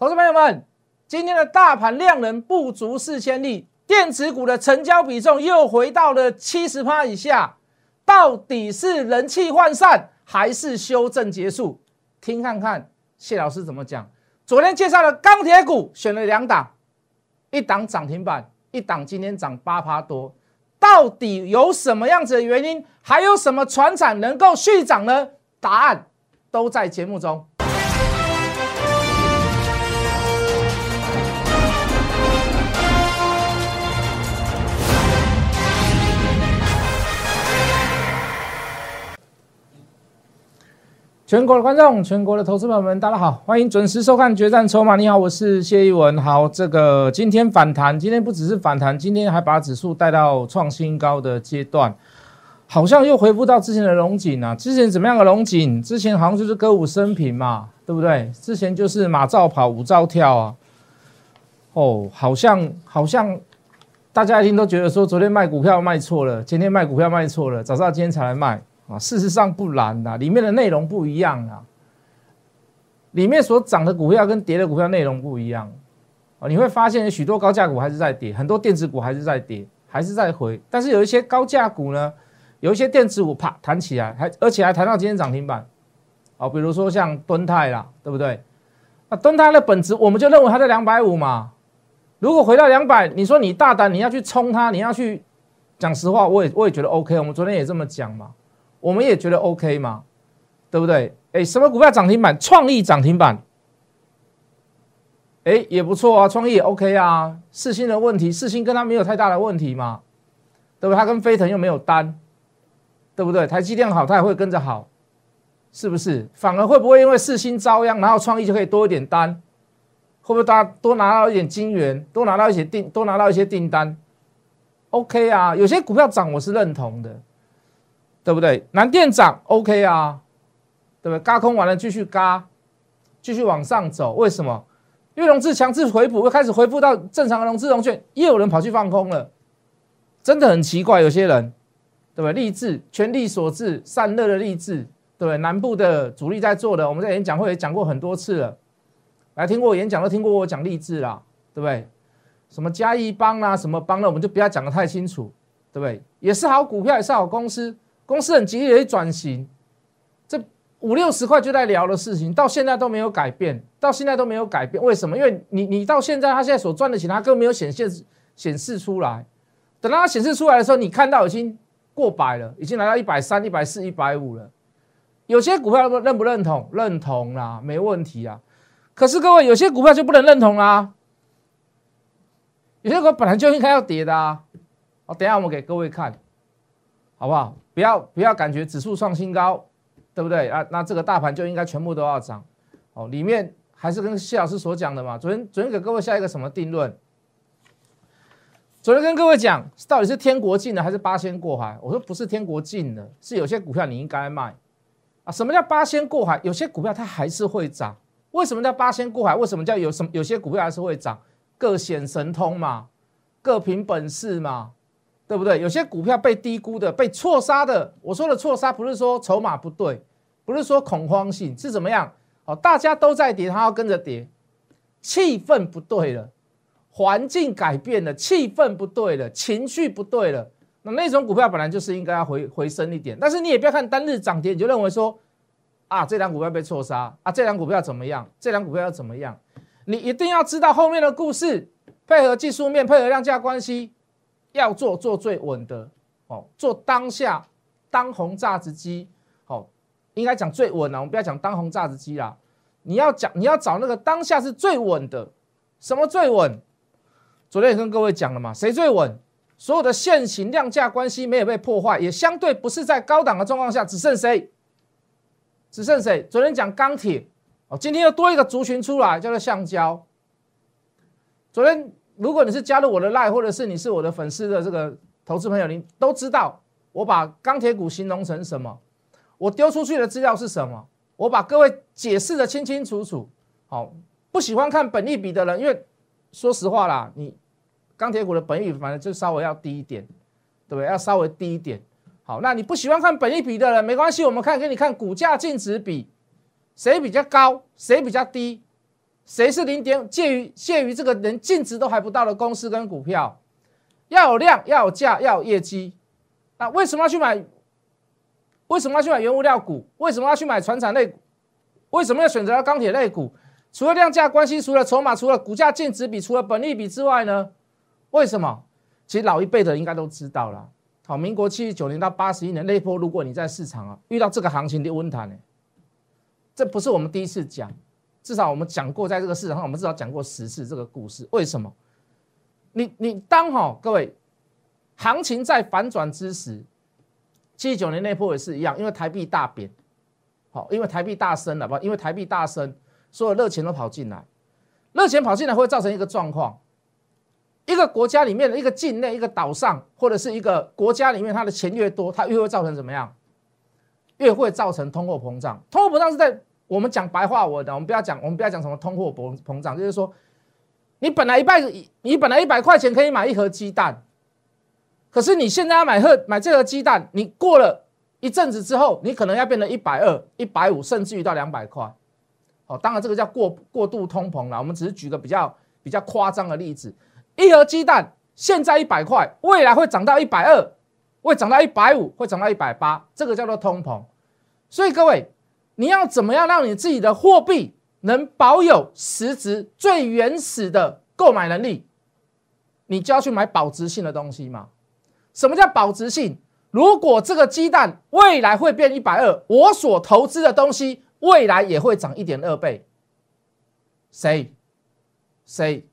投资朋友们，今天的大盘量能不足四千亿，电子股的成交比重又回到了七十趴以下，到底是人气涣散还是修正结束？听看看谢老师怎么讲。昨天介绍的钢铁股选了两档，一档涨停板，一档今天涨八趴多，到底有什么样子的原因？还有什么船产能够续涨呢？答案都在节目中。全国的观众，全国的投资朋友们，大家好，欢迎准时收看《决战筹码》。你好，我是谢一文。好，这个今天反弹，今天不只是反弹，今天还把指数带到创新高的阶段，好像又恢复到之前的龙井啊。之前怎么样的龙井？之前好像就是歌舞升平嘛，对不对？之前就是马照跑，舞照跳啊。哦，好像好像大家一定都觉得说，昨天卖股票卖错了，今天卖股票卖错了，早知道今天才来卖。啊，事实上不然的，里面的内容不一样啊。里面所涨的股票跟跌的股票内容不一样啊，你会发现许多高价股还是在跌，很多电子股还是在跌，还是在回。但是有一些高价股呢，有一些电子股啪弹起来，还而且还弹到今天涨停板。哦，比如说像敦泰啦，对不对？那敦泰的本质，我们就认为它在两百五嘛。如果回到两百，你说你大胆，你要去冲它，你要去讲实话，我也我也觉得 OK。我们昨天也这么讲嘛。我们也觉得 OK 嘛，对不对？哎，什么股票涨停板？创意涨停板，哎，也不错啊，创意也 OK 啊。四星的问题，四星跟他没有太大的问题嘛，对不对？他跟飞腾又没有单，对不对？台积电好，他也会跟着好，是不是？反而会不会因为四星遭殃，然后创意就可以多一点单？会不会大家多拿到一点金元，多拿到一些订，多拿到一些订单？OK 啊，有些股票涨，我是认同的。对不对？南电涨 OK 啊，对不对？嘎空完了继续嘎，继续往上走。为什么？因为融资强制回补，又开始恢复到正常的融资融券，又有人跑去放空了，真的很奇怪。有些人，对不对？励志全力所致，散热的励志，对不对？南部的主力在做的，我们在演讲会也讲过很多次了，来听过我演讲都听过我讲励志啦，对不对？什么嘉义帮啊，什么帮的，我们就不要讲的太清楚，对不对？也是好股票，也是好公司。公司很极力的转型，这五六十块就在聊的事情，到现在都没有改变，到现在都没有改变。为什么？因为你你到现在他现在所赚的钱，他根本没有显现显示出来。等到它显示出来的时候，你看到已经过百了，已经来到一百三、一百四、一百五了。有些股票认不认同？认同啦，没问题啊。可是各位，有些股票就不能认同啦。有些股本来就应该要跌的啊。好，等下我们给各位看，好不好？不要不要感觉指数创新高，对不对啊？那这个大盘就应该全部都要涨，哦，里面还是跟谢老师所讲的嘛。昨天昨天给各位下一个什么定论？昨天跟各位讲，到底是天国进的还是八仙过海？我说不是天国进的，是有些股票你应该卖啊。什么叫八仙过海？有些股票它还是会涨。为什么叫八仙过海？为什么叫有什么有些股票还是会涨？各显神通嘛，各凭本事嘛。对不对？有些股票被低估的、被错杀的，我说的错杀不是说筹码不对，不是说恐慌性，是怎么样？哦，大家都在跌，它要跟着跌，气氛不对了，环境改变了，气氛不对了，情绪不对了，那那种股票本来就是应该要回回升一点，但是你也不要看单日涨跌，你就认为说啊，这两股票被错杀啊，这两股票怎么样？这两股票要怎么样？你一定要知道后面的故事，配合技术面，配合量价关系。要做做最稳的哦，做当下当红榨汁机，哦，应该讲最稳了。我们不要讲当红榨汁机啦，你要讲你要找那个当下是最稳的，什么最稳？昨天也跟各位讲了嘛，谁最稳？所有的现行量价关系没有被破坏，也相对不是在高档的状况下，只剩谁？只剩谁？昨天讲钢铁，哦，今天又多一个族群出来，叫做橡胶。昨天。如果你是加入我的 line，或者是你是我的粉丝的这个投资朋友，你都知道我把钢铁股形容成什么？我丢出去的资料是什么？我把各位解释的清清楚楚。好，不喜欢看本益比的人，因为说实话啦，你钢铁股的本益比反正就稍微要低一点，对不对？要稍微低一点。好，那你不喜欢看本益比的人没关系，我们看给你看股价净值比，谁比较高，谁比较低，谁是零点介于介于这个连净值都还不到的公司跟股票？要有量，要有价，要有业绩。那为什么要去买？为什么要去买原物料股？为什么要去买船产类股？为什么要选择钢铁类股？除了量价关系，除了筹码，除了股价净值比，除了本利比之外呢？为什么？其实老一辈的应该都知道了。好，民国七十九年到八十一年那波，如果你在市场啊遇到这个行情的温谈呢，这不是我们第一次讲，至少我们讲过，在这个市场上，我们至少讲过十次这个故事。为什么？你你当好各位，行情在反转之时，七九年那波也是一样，因为台币大贬，好，因为台币大升了不？因为台币大升。所有热钱都跑进来，热钱跑进来会造成一个状况：一个国家里面的一个境内、一个岛上，或者是一个国家里面，它的钱越多，它越会造成怎么样？越会造成通货膨胀。通货膨胀是在我们讲白话文的，我们不要讲，我们不要讲什么通货膨膨胀，就是说，你本来一百，你本来一百块钱可以买一盒鸡蛋，可是你现在要买盒买这盒鸡蛋，你过了一阵子之后，你可能要变成一百二、一百五，甚至于到两百块。哦，当然这个叫过过度通膨了。我们只是举个比较比较夸张的例子，一盒鸡蛋现在一百块，未来会涨到一百二，会涨到一百五，会涨到一百八，这个叫做通膨。所以各位，你要怎么样让你自己的货币能保有实质最原始的购买能力？你就要去买保值性的东西嘛。什么叫保值性？如果这个鸡蛋未来会变一百二，我所投资的东西。未来也会涨一点二倍，谁？谁？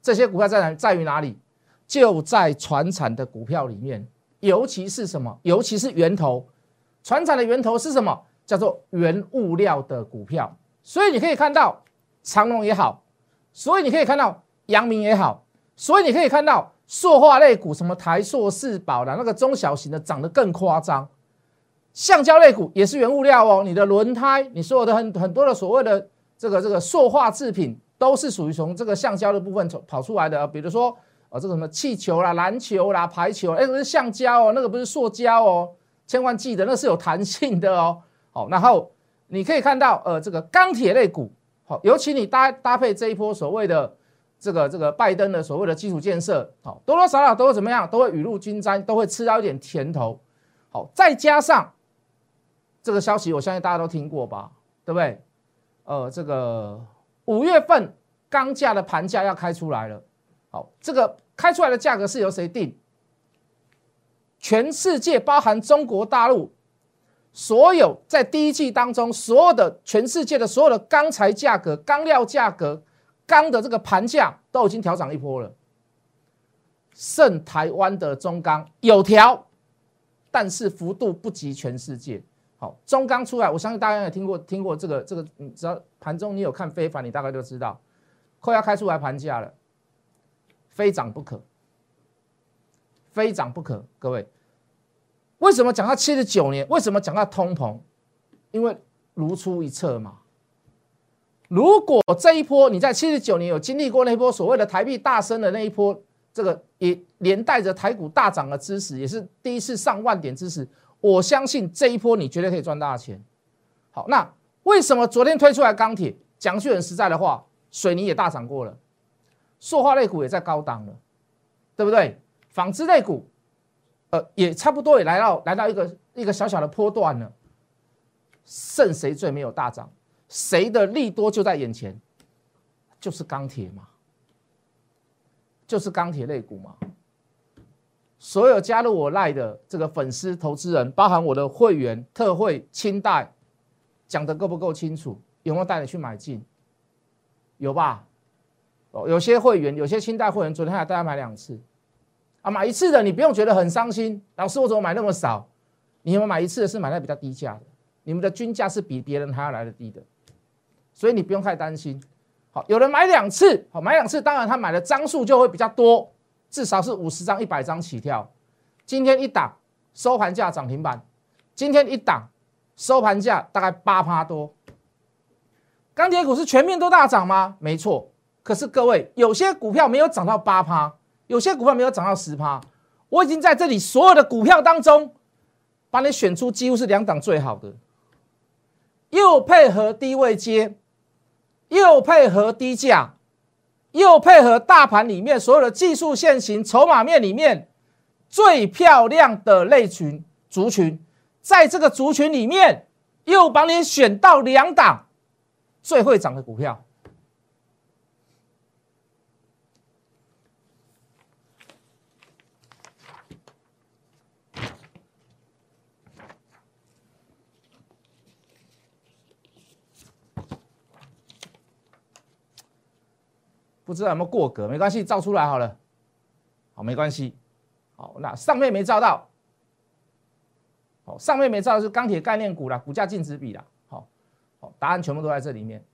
这些股票在哪？在于哪里？就在船产的股票里面，尤其是什么？尤其是源头，船产的源头是什么？叫做原物料的股票。所以你可以看到长隆也好，所以你可以看到阳明也好，所以你可以看到塑化类股，什么台塑、四宝的那个中小型的涨得更夸张。橡胶类股也是原物料哦，你的轮胎，你所有的很很多的所谓的这个这个塑化制品，都是属于从这个橡胶的部分跑出来的。比如说，哦，这个什么气球啦、篮球啦、排球，哎，那是橡胶哦，那个不是塑胶哦，千万记得那是有弹性的哦。好，然后你可以看到，呃，这个钢铁类股，好，尤其你搭搭配这一波所谓的这个这个拜登的所谓的基础建设，好，多多少少都会怎么样，都会雨露均沾，都会吃到一点甜头。好，再加上。这个消息我相信大家都听过吧，对不对？呃，这个五月份钢价的盘价要开出来了。好，这个开出来的价格是由谁定？全世界包含中国大陆，所有在第一季当中所有的全世界的所有的钢材价格、钢料价格、钢的这个盘价都已经调涨一波了。剩台湾的中钢有调，但是幅度不及全世界。好中钢出来，我相信大家也听过听过这个这个，你只要盘中你有看非凡，你大概就知道，快要开出来盘价了，非涨不可，非涨不可。各位，为什么讲到七十九年？为什么讲到通膨？因为如出一辙嘛。如果这一波你在七十九年有经历过那一波所谓的台币大升的那一波，这个也连带着台股大涨的知识，也是第一次上万点知识。我相信这一波你绝对可以赚大钱。好，那为什么昨天推出来钢铁？讲句很实在的话，水泥也大涨过了，塑化类股也在高档了，对不对？纺织类股，呃，也差不多也来到来到一个一个小小的波段了。剩谁最没有大涨？谁的利多就在眼前？就是钢铁嘛，就是钢铁类股嘛。所有加入我赖的这个粉丝投资人，包含我的会员特惠清代，讲的够不够清楚？有没有带你去买进？有吧？哦，有些会员，有些清代会员，昨天还带他买两次，啊，买一次的你不用觉得很伤心。老师，我怎么买那么少？你有没有买一次的是买在比较低价的？你们的均价是比别人还要来的低的，所以你不用太担心。好，有人买两次，好，买两次，当然他买的张数就会比较多。至少是五十张、一百张起跳。今天一档收盘价涨停板，今天一档收盘价大概八趴多。钢铁股是全面都大涨吗？没错。可是各位，有些股票没有涨到八趴，有些股票没有涨到十趴。我已经在这里所有的股票当中，把你选出几乎是两档最好的，又配合低位接，又配合低价，又配合大盘里面所有的技术线型、筹码面里面最漂亮的类群族群，在这个族群里面又帮你选到两档最会涨的股票。不知道有没有过格，没关系，照出来好了。好，没关系。好，那上面没照到。好，上面没照是钢铁概念股啦，股价净值比啦。好，好，答案全部都在这里面。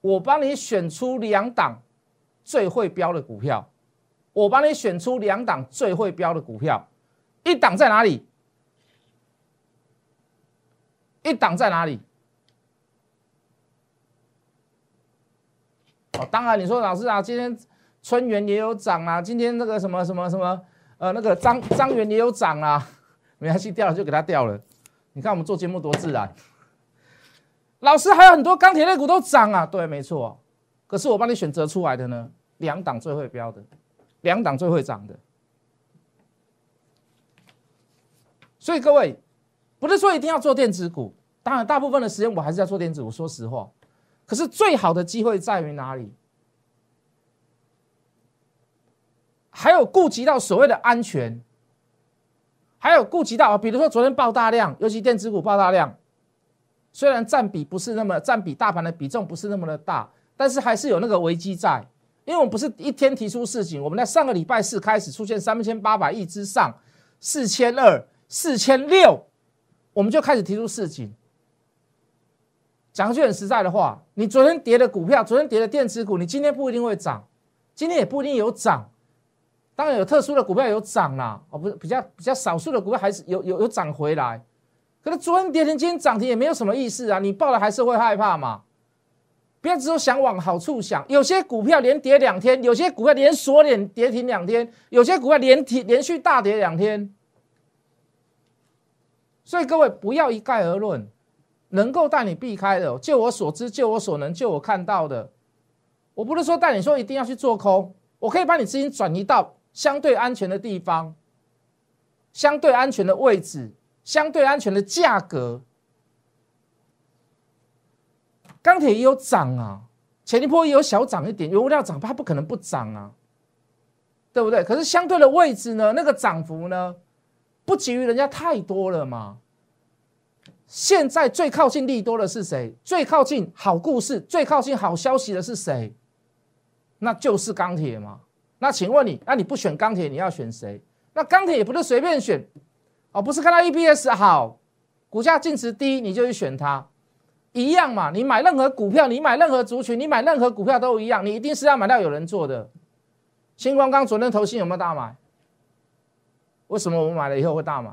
我帮你选出两档最会标的股票，我帮你选出两档最会标的股票，一档在哪里？一档在哪里？哦，当然你说老师啊，今天春元也有涨啊，今天那个什么什么什么，呃，那个张张元也有涨啊，没关系，掉了就给它掉了。你看我们做节目多自然。老师还有很多钢铁类股都涨啊，对，没错。可是我帮你选择出来的呢，两档最会标的，两档最会涨的。所以各位，不是说一定要做电子股，当然大部分的时间我还是要做电子股。说实话。可是最好的机会在于哪里？还有顾及到所谓的安全，还有顾及到，比如说昨天爆大量，尤其电子股爆大量，虽然占比不是那么占比大盘的比重不是那么的大，但是还是有那个危机在，因为我们不是一天提出事情，我们在上个礼拜四开始出现三千八百亿之上，四千二、四千六，我们就开始提出事情。讲句很实在的话，你昨天跌的股票，昨天跌的电子股，你今天不一定会涨，今天也不一定有涨。当然有特殊的股票有涨啦，哦，不是比较比较少数的股票还是有有有涨回来。可是昨天跌停，今天涨停也没有什么意思啊，你报了还是会害怕嘛？不要只有想往好处想，有些股票连跌两天，有些股票连锁连跌停两天，有些股票连停连续大跌两天。所以各位不要一概而论。能够带你避开的，就我所知，就我所能，就我看到的，我不是说带你说一定要去做空，我可以把你资金转移到相对安全的地方，相对安全的位置，相对安全的价格。钢铁也有涨啊，前一波也有小涨一点，原物料涨，它不可能不涨啊，对不对？可是相对的位置呢，那个涨幅呢，不及于人家太多了嘛。现在最靠近利多的是谁？最靠近好故事、最靠近好消息的是谁？那就是钢铁嘛。那请问你，那你不选钢铁，你要选谁？那钢铁也不是随便选哦，不是看到 EPS 好，股价净值低你就去选它，一样嘛。你买任何股票，你买任何族群，你买任何股票都一样，你一定是要买到有人做的。星光刚昨天投信有没有大买？为什么我们买了以后会大买？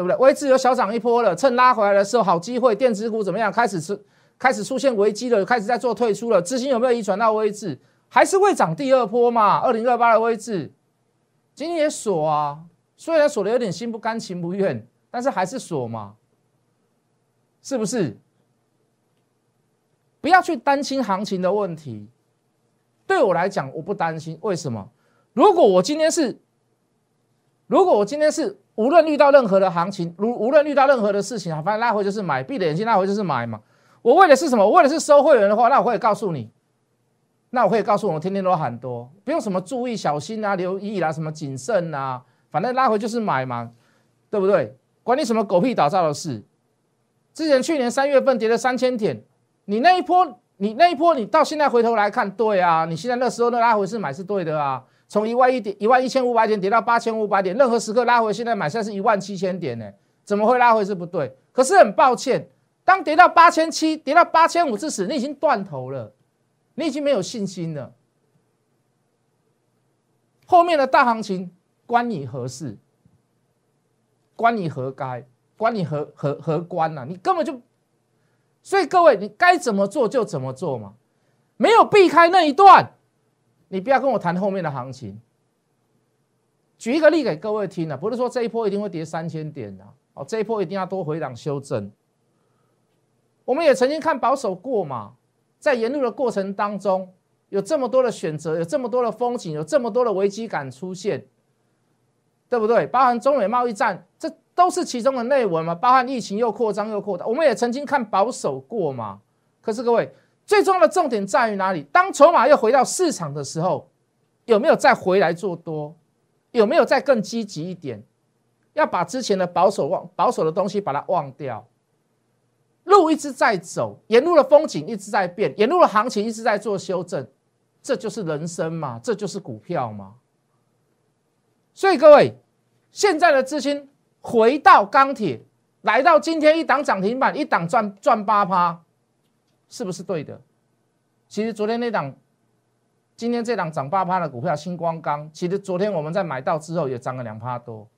对不对？位置有小涨一波了，趁拉回来的时候好机会。电子股怎么样？开始出开始出现危机了，开始在做退出了。资金有没有移转到位置？还是会涨第二波嘛？二零二八的位置，今天也锁啊，虽然锁的有点心不甘情不愿，但是还是锁嘛，是不是？不要去担心行情的问题。对我来讲，我不担心。为什么？如果我今天是，如果我今天是。无论遇到任何的行情，如无论遇到任何的事情啊，反正拉回就是买，闭着眼睛拉回就是买嘛。我为的是什么？我为的是收会员的话，那我可以告诉你，那我可以告诉我，天天都喊多，不用什么注意、小心啊、留意啦，什么谨慎啊，反正拉回就是买嘛，对不对？管你什么狗屁倒灶的事。之前去年三月份跌了三千点，你那一波，你那一波，你到现在回头来看，对啊，你现在那时候的拉回是买是对的啊。从一万一点一万一千五百点跌到八千五百点，任何时刻拉回，现在买下是一万七千点呢？怎么会拉回是不对？可是很抱歉，当跌到八千七、跌到八千五之时，你已经断头了，你已经没有信心了。后面的大行情关你何事？关你何该？关你何何何关呐？你根本就……所以各位，你该怎么做就怎么做嘛，没有避开那一段。你不要跟我谈后面的行情。举一个例给各位听啊，不是说这一波一定会跌三千点啊，哦，这一波一定要多回档修正。我们也曾经看保守过嘛，在沿路的过程当中，有这么多的选择，有这么多的风景，有这么多的危机感出现，对不对？包含中美贸易战，这都是其中的内文嘛。包含疫情又扩张又扩大，我们也曾经看保守过嘛。可是各位，最重要的重点在于哪里？当筹码又回到市场的时候，有没有再回来做多？有没有再更积极一点？要把之前的保守忘保守的东西把它忘掉。路一直在走，沿路的风景一直在变，沿路的行情一直在做修正，这就是人生嘛，这就是股票嘛。所以各位，现在的资金回到钢铁，来到今天一档涨停板，一档赚赚八趴，是不是对的？其实昨天那档，今天这档涨八趴的股票星光钢，其实昨天我们在买到之后也涨了两趴多，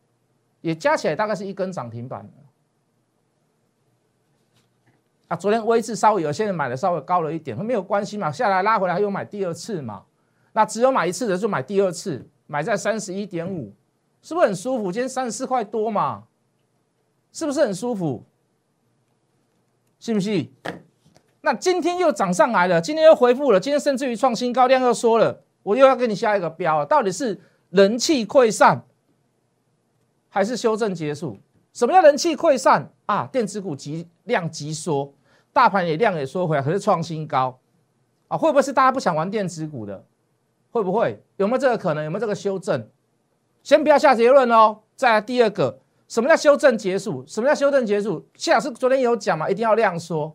也加起来大概是一根涨停板。啊，昨天微智稍微有些人买的稍微高了一点，没有关系嘛，下来拉回来又买第二次嘛。那只有买一次的就买第二次，买在三十一点五，是不是很舒服？今天三十四块多嘛，是不是很舒服？信不信？那今天又涨上来了，今天又回复了，今天甚至于创新高，量又说了，我又要给你下一个标，到底是人气溃散，还是修正结束？什么叫人气溃散啊？电子股急量急缩。大盘也量也缩回来，可是创新高啊！会不会是大家不想玩电子股的？会不会有没有这个可能？有没有这个修正？先不要下结论哦。再来第二个，什么叫修正结束？什么叫修正结束？谢老师昨天有讲嘛，一定要量缩，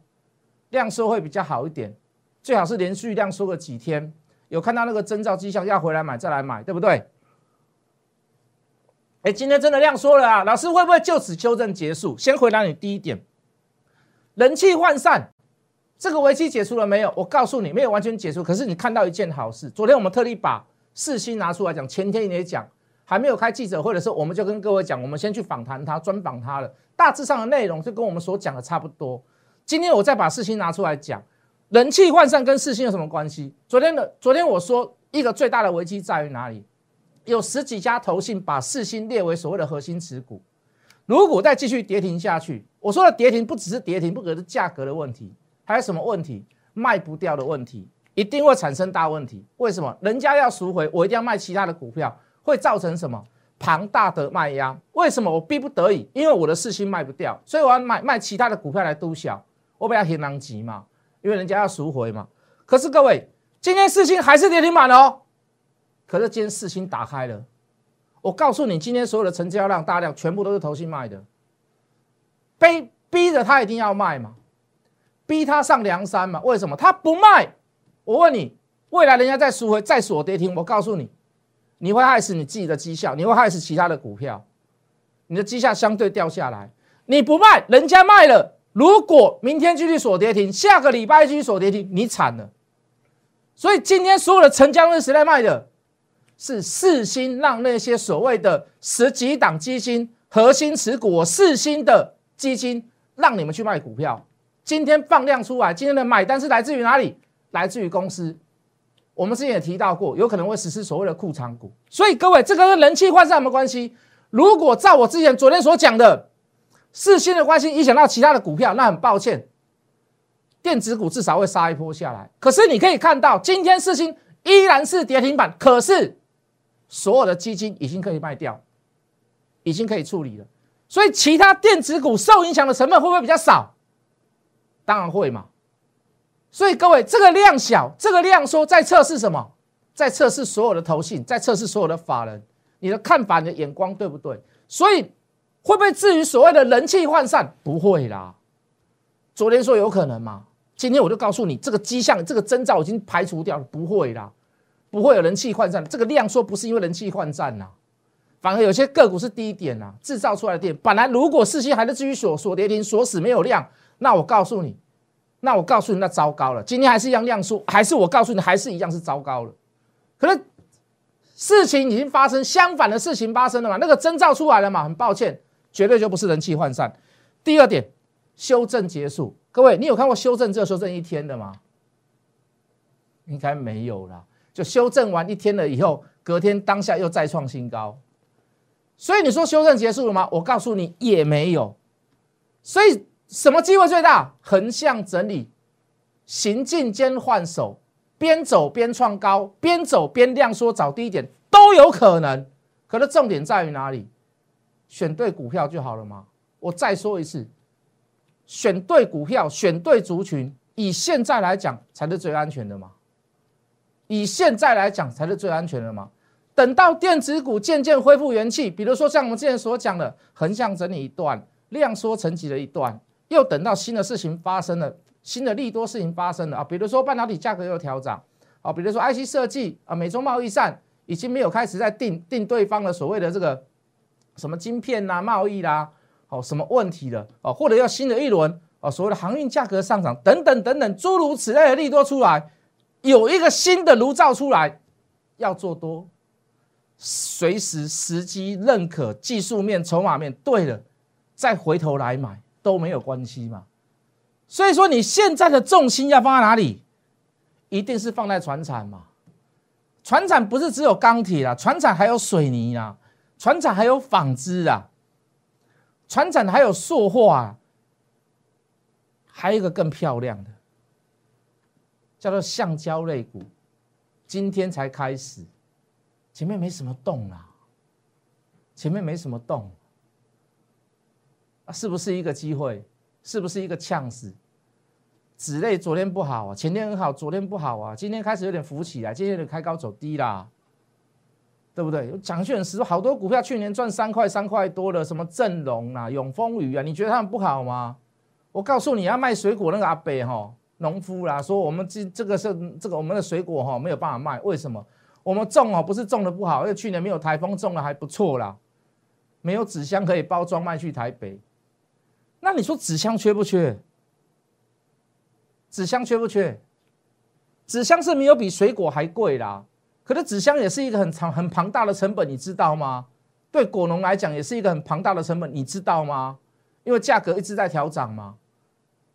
量缩会比较好一点，最好是连续量缩个几天，有看到那个征兆迹象要回来买再来买，对不对？哎，今天真的量缩了啊！老师会不会就此修正结束？先回答你第一点。人气涣散，这个危机解除了没有？我告诉你，没有完全解除。可是你看到一件好事，昨天我们特地把四星拿出来讲，前天也讲，还没有开记者会的时候，我们就跟各位讲，我们先去访谈他，专访他了。大致上的内容就跟我们所讲的差不多。今天我再把四星拿出来讲，人气涣散跟四星有什么关系？昨天的昨天我说一个最大的危机在于哪里？有十几家投信把四星列为所谓的核心持股。如果再继续跌停下去，我说的跌停不只是跌停，不只是价格的问题，还有什么问题？卖不掉的问题，一定会产生大问题。为什么？人家要赎回，我一定要卖其他的股票，会造成什么庞大的卖压？为什么？我逼不得已，因为我的四星卖不掉，所以我要卖卖其他的股票来督小，我比较很狼急嘛，因为人家要赎回嘛。可是各位，今天四星还是跌停板哦，可是今天四星打开了。我告诉你，今天所有的成交量大量全部都是投信卖的，被逼着他一定要卖嘛，逼他上梁山嘛？为什么他不卖？我问你，未来人家再赎回再锁跌停，我告诉你，你会害死你自己的绩效，你会害死其他的股票，你的绩效相对掉下来。你不卖，人家卖了，如果明天继续锁跌停，下个礼拜继续锁跌停，你惨了。所以今天所有的成交是谁来卖的？是四星让那些所谓的十几档基金核心持股，四星的基金让你们去卖股票。今天放量出来，今天的买单是来自于哪里？来自于公司。我们之前也提到过，有可能会实施所谓的库藏股。所以各位，这个跟人气换算有没有关系？如果照我之前昨天所讲的四星的关系影响到其他的股票，那很抱歉，电子股至少会杀一波下来。可是你可以看到，今天四星依然是跌停板，可是。所有的基金已经可以卖掉，已经可以处理了，所以其他电子股受影响的成本会不会比较少？当然会嘛。所以各位，这个量小，这个量缩，在测试什么？在测试所有的投信，在测试所有的法人，你的看法、你的眼光对不对？所以会不会至于所谓的人气涣散？不会啦。昨天说有可能嘛，今天我就告诉你，这个迹象、这个征兆已经排除掉了，不会啦。不会有人气涣散，这个量说不是因为人气涣散呐，反而有些个股是低点呐，制造出来的点，本来如果四星还在继续锁锁跌停锁死没有量，那我告诉你，那我告诉你那糟糕了，今天还是一样量缩，还是我告诉你还是一样是糟糕了，可能事情已经发生，相反的事情发生了嘛，那个征兆出来了嘛，很抱歉，绝对就不是人气涣散。第二点，修正结束，各位你有看过修正只有修正一天的吗？应该没有了。就修正完一天了以后，隔天当下又再创新高，所以你说修正结束了吗？我告诉你也没有。所以什么机会最大？横向整理，行进间换手，边走边创高，边走边量缩找低点都有可能。可是重点在于哪里？选对股票就好了嘛。我再说一次，选对股票，选对族群，以现在来讲才是最安全的嘛。以现在来讲才是最安全的嘛。等到电子股渐渐恢复元气，比如说像我们之前所讲的横向整理一段，量缩成级的一段，又等到新的事情发生了，新的利多事情发生了啊，比如说半导体价格又调涨啊，比如说 IC 设计啊，美中贸易战已经没有开始在定定对方的所谓的这个什么晶片啦、贸易啦，哦什么问题了哦，或者要新的一轮哦，所谓的航运价格上涨等等等等诸如此类的利多出来，有一个新的炉灶出来要做多。随时时机认可技术面筹码面对了，再回头来买都没有关系嘛。所以说你现在的重心要放在哪里？一定是放在船产嘛。船产不是只有钢铁啊，船产还有水泥啊，船产还有纺织啊，船产还有塑化，还有一个更漂亮的，叫做橡胶类股，今天才开始。前面没什么动啦，前面没什么动，啊，是不是一个机会？是不是一个呛死？纸类昨天不好啊，前天很好，昨天不好啊，今天开始有点浮起来，今天有点开高走低啦，对不对？讲句很实，好多股票去年赚三块三块多的，什么正隆啊、永丰宇啊，你觉得他们不好吗？我告诉你要卖水果那个阿伯哈，农夫啦，说我们这这个是这个我们的水果哈没有办法卖，为什么？我们种哦，不是种的不好，因为去年没有台风，种的还不错啦。没有纸箱可以包装卖去台北，那你说纸箱缺不缺？纸箱缺不缺？纸箱是没有比水果还贵啦。可是纸箱也是一个很长、很庞大的成本，你知道吗？对果农来讲，也是一个很庞大的成本，你知道吗？因为价格一直在调涨嘛，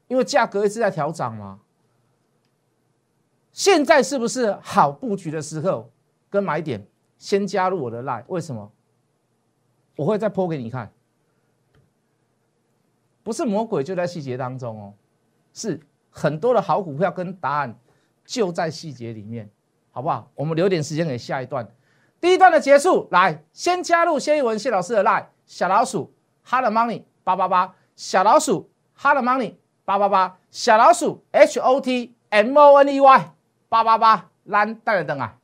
因为价格一直在调涨嘛。现在是不是好布局的时候？跟买点，先加入我的 line，为什么？我会再播给你看。不是魔鬼就在细节当中哦，是很多的好股票跟答案就在细节里面，好不好？我们留点时间给下一段。第一段的结束，来先加入谢一文谢老师的 line，小老鼠 hard money 八八八，小老鼠 hard money 八八八，小老鼠 h o t m o n e y 八八八，蓝带的灯啊！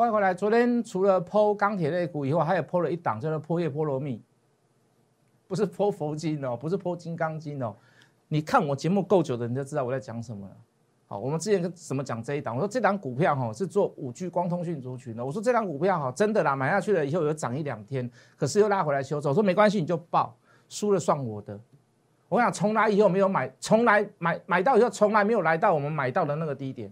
欢迎回来。昨天除了剖钢铁类股以后，还有剖了一档，叫做剖叶菠萝蜜，不是剖佛经哦，不是剖金刚经哦。你看我节目够久的，你就知道我在讲什么了。好，我们之前怎么讲这一档？我说这档股票哈是做五 G 光通讯族群的。我说这档股票哈真的啦，买下去了以后有涨一两天，可是又拉回来修走。我说没关系，你就报，输了算我的。我想从来以后没有买，从来买买到以后从来没有来到我们买到的那个低点，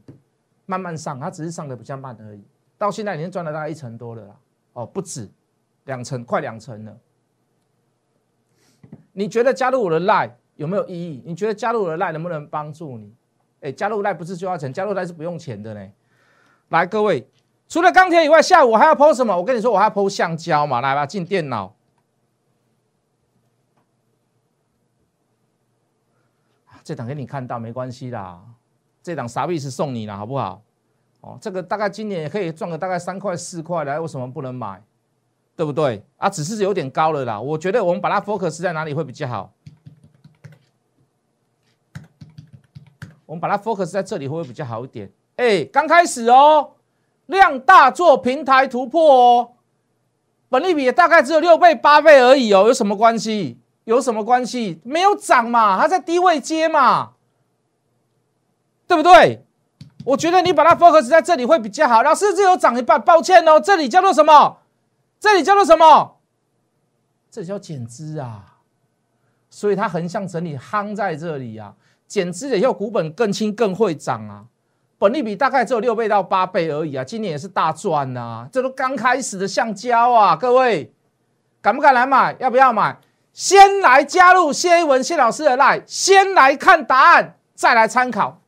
慢慢上，它只是上的比较慢而已。到现在已经赚了大概一成多了啦，哦，不止，两成，快两成了。你觉得加入我的 line 有没有意义？你觉得加入我的 line 能不能帮助你？哎，加入 line 不是就要钱，加入 line 是不用钱的呢。来，各位，除了钢铁以外，下午我还要抛什么？我跟你说，我还要抛橡胶嘛。来吧，进电脑。这档给你看到没关系啦，这档傻币是送你了，好不好？哦，这个大概今年也可以赚个大概三块四块来，为什么不能买？对不对？啊，只是有点高了啦。我觉得我们把它 focus 在哪里会比较好？我们把它 focus 在这里会不会比较好一点？哎，刚开始哦，量大做平台突破哦，本利比也大概只有六倍八倍而已哦，有什么关系？有什么关系？没有涨嘛，它在低位接嘛，对不对？我觉得你把它 focus 在这里会比较好。老师，这有涨一半，抱歉哦，这里叫做什么？这里叫做什么？这叫减资啊！所以它横向整理夯在这里啊，减资了以后股本更轻更会涨啊，本利比大概只有六倍到八倍而已啊，今年也是大赚呐，这都刚开始的橡胶啊，各位敢不敢来买？要不要买？先来加入谢一文谢老师的 line，先来看答案，再来参考，